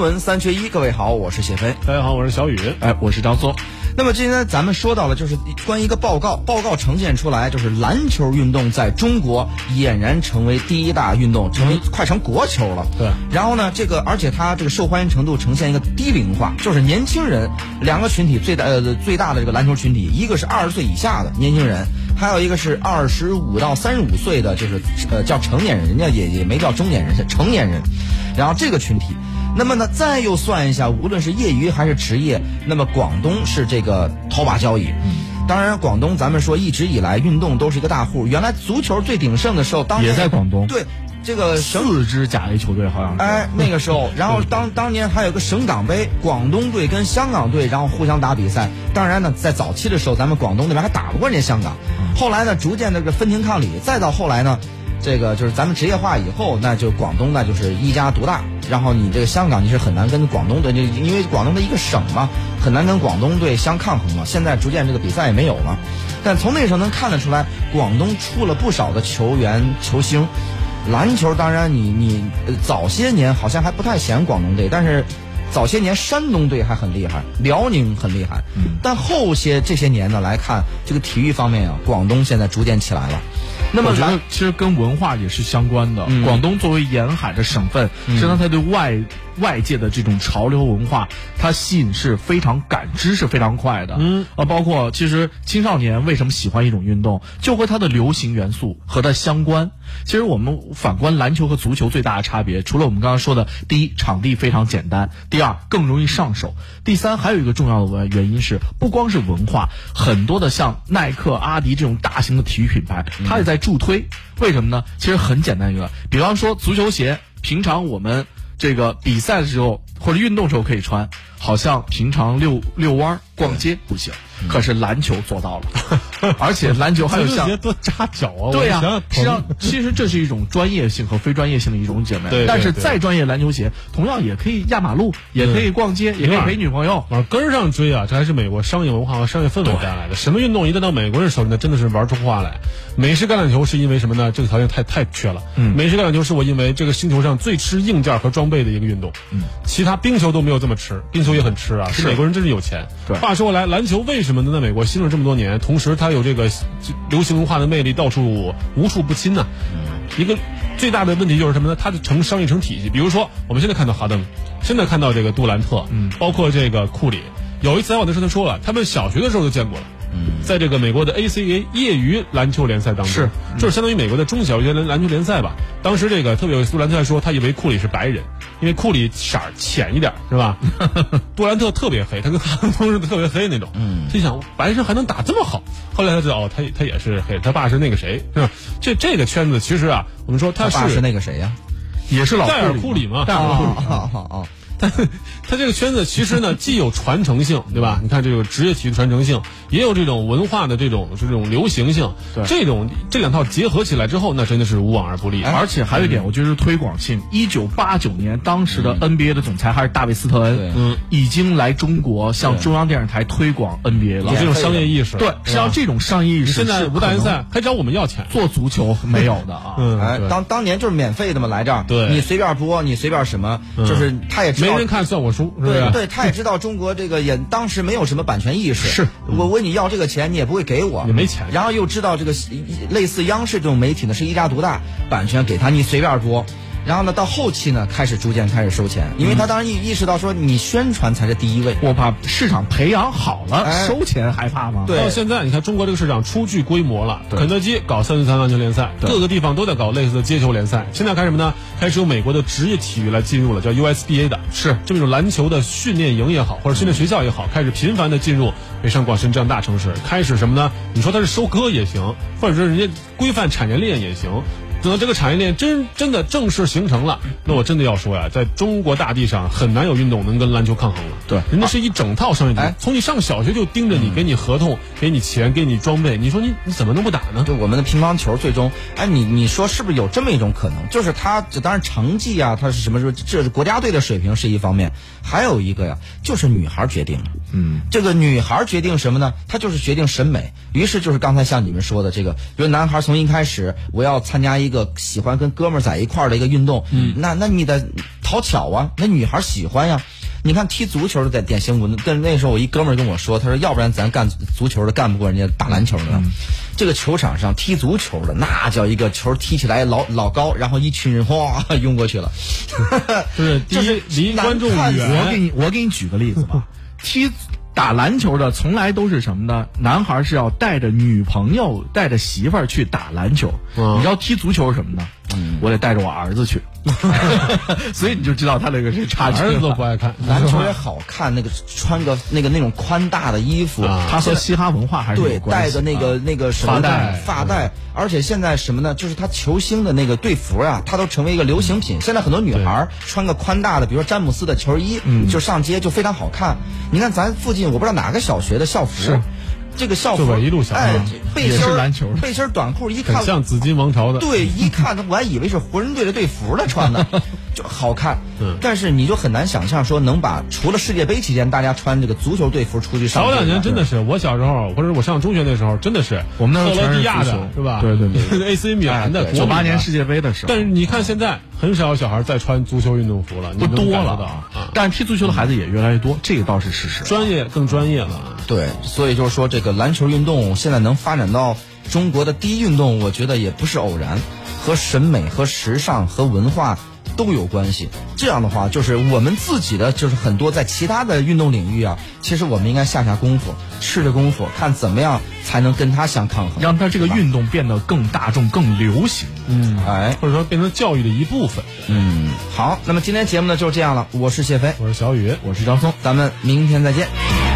闻三缺一，各位好，我是谢飞。大家好，我是小雨。哎，我是张松。那么今天咱们说到了，就是关于一个报告，报告呈现出来，就是篮球运动在中国俨然成为第一大运动，成为快成国球了。对。然后呢，这个而且它这个受欢迎程度呈现一个低龄化，就是年轻人两个群体最大呃最大的这个篮球群体，一个是二十岁以下的年轻人，还有一个是二十五到三十五岁的，就是呃叫成年人，人家也也没叫中年人，是成年人。然后这个群体。那么呢，再又算一下，无论是业余还是职业，那么广东是这个头把交椅。当然，广东咱们说一直以来运动都是一个大户。原来足球最鼎盛的时候，当时也在广东。对，这个四支甲 A 球队好像是。哎，那个时候，然后当当年还有个省港杯，广东队跟香港队然后互相打比赛。当然呢，在早期的时候，咱们广东那边还打不过人家香港。后来呢，逐渐这个分庭抗礼，再到后来呢。这个就是咱们职业化以后，那就广东那就是一家独大，然后你这个香港你是很难跟广东队，就因为广东的一个省嘛，很难跟广东队相抗衡嘛。现在逐渐这个比赛也没有了，但从那时候能看得出来，广东出了不少的球员球星。篮球当然你你早些年好像还不太显广东队，但是早些年山东队还很厉害，辽宁很厉害。但后些这些年呢来看，这个体育方面啊，广东现在逐渐起来了。那么我觉得其实跟文化也是相关的。广东作为沿海的省份，实际上它对外外界的这种潮流文化，它吸引是非常感知是非常快的。嗯，啊，包括其实青少年为什么喜欢一种运动，就和它的流行元素和它相关。其实我们反观篮球和足球最大的差别，除了我们刚刚说的，第一场地非常简单，第二更容易上手，第三还有一个重要的原因是，不光是文化，很多的像耐克、阿迪这种大型的体育品牌，它也在。助推，为什么呢？其实很简单一个，比方说足球鞋，平常我们这个比赛的时候或者运动时候可以穿，好像平常遛遛弯、逛街不行。可是篮球做到了，而且篮球还有像多扎脚啊！对呀，实际上其实这是一种专业性和非专业性的一种姐妹。对，但是再专业篮球鞋，同样也可以压马路，也可以逛街，也可以陪女朋友往根上追啊！这还是美国商业文化和商业氛围带来的。什么运动一旦到美国人手里，那真的是玩出花来。美式橄榄球是因为什么呢？这个条件太太缺了。嗯，美式橄榄球是我因为这个星球上最吃硬件和装备的一个运动。嗯，其他冰球都没有这么吃，冰球也很吃啊。是美国人真是有钱。话说回来，篮球为什么能在美国兴盛？这么多年，同时它有这个流行文化的魅力，到处无处不侵呢。一个最大的问题就是什么呢？它的成商业成体系。比如说，我们现在看到哈登，现在看到这个杜兰特，嗯，包括这个库里。有一次采访的时候，他说了，他们小学的时候就见过了。在这个美国的 ACA 业余篮球联赛当中，是就是相当于美国的中小学篮篮球联赛吧。当时这个特别有杜兰特说，他以为库里是白人，因为库里色儿浅一点，是吧？杜兰特特别黑，他跟哈登是特别黑那种。嗯，心想白人还能打这么好。后来他知道，哦，他他也是黑，他爸是那个谁，是吧？这这个圈子其实啊，我们说他爸是那个谁呀？也是老戴尔库里嘛？戴尔库里。好好好。他他这个圈子其实呢，既有传承性，对吧？你看这个职业体育传承性，也有这种文化的这种这种流行性。对，这种这两套结合起来之后，那真的是无往而不利。而且还有一点，我觉得是推广性。一九八九年，当时的 NBA 的总裁还是大卫斯特恩，嗯，已经来中国向中央电视台推广 NBA 了。有这种商业意识。对，实际上这种商业意识，现在五大联赛还找我们要钱做足球没有的啊。嗯，哎，当当年就是免费的嘛，来这儿，对，你随便播，你随便什么，就是他也知道没人看算我输。对对，他也知道中国这个也当时没有什么版权意识，是我我问你要这个钱，你也不会给我，也没钱。然后又知道这个类似央视这种媒体呢是一家独大，版权给他你随便播。然后呢，到后期呢，开始逐渐开始收钱，因为他当然意意识到说，你宣传才是第一位。我把市场培养好了，收钱害怕吗？对。到现在，你看中国这个市场初具规模了，肯德基搞三对三篮球联赛，各个地方都在搞类似的街球联赛。现在开什么呢？开始有美国的职业体育来进入了，叫 USBA 的，是这么一种篮球的训练营也好，或者训练学校也好，开始频繁的进入北上广深这样大城市。开始什么呢？你说它是收割也行，或者说人家规范产业链也行。等到这个产业链真真的正式形成了，那我真的要说呀，在中国大地上很难有运动能跟篮球抗衡了。对，人家是一整套商业体系，从你上小学就盯着你，给你合同，给你钱，给你装备，你说你你怎么能不打呢？对我们的乒乓球，最终，哎，你你说是不是有这么一种可能？就是他，当然成绩啊，他是什么时候？这是国家队的水平是一方面，还有一个呀，就是女孩决定了。嗯，这个女孩决定什么呢？她就是决定审美。于是就是刚才像你们说的这个，比如男孩从一开始我要参加一个喜欢跟哥们儿在一块儿的一个运动，嗯，那那你得。讨巧啊，那女孩喜欢呀。你看踢足球的在典型文，跟那时候我一哥们儿跟我说，他说要不然咱干足球的干不过人家打篮球的。这个球场上踢足球的那叫一个球踢起来老老高，然后一群人哗 涌过去了。就 是第一离观众远，我给你，我给你举个例子吧。踢打篮球的从来都是什么呢？男孩是要带着女朋友、带着媳妇儿去打篮球。嗯你知道踢足球是什么呢？我得带着我儿子去。所以你就知道他那个是差距了。儿子都不爱看 篮球也好看，那个穿个那个那种宽大的衣服，啊他和嘻哈文化还是对，有关系。戴个那个、那个什么发带发带，而且现在什么呢？就是他球星的那个队服啊，他都成为一个流行品。现在很多女孩穿个宽大的，比如说詹姆斯的球衣，嗯就上街就非常好看。你看咱附近，我不知道哪个小学的校服是。这个校服，一路小哎背心儿是篮球背心儿短裤，一看很像紫金王朝的。对，一看我还以为是湖人队的队服呢，穿的就好看。嗯但是你就很难想象说能把除了世界杯期间大家穿这个足球队服出去上。早两年真的是，我小时候或者我上中学那时候，真的是我们那时候克罗地亚全是足球的是吧？对对对，AC 米兰的九八年世界杯的时候，但是你看现在很少有小孩再穿足球运动服了，不多了。但是踢足球的孩子也越来越多，这个倒是事实。专业更专业了啊。对，所以就是说这个篮球运动现在能发展到中国的第一运动，我觉得也不是偶然，和审美、和时尚、和文化都有关系。这样的话，就是我们自己的，就是很多在其他的运动领域啊，其实我们应该下下功夫，吃着功夫，看怎么样才能跟它相抗衡，让他这个运动变得更大众、更流行。嗯，哎，或者说变成教育的一部分。嗯，好，那么今天节目呢就是这样了，我是谢飞，我是小雨。我是张松。咱们明天再见。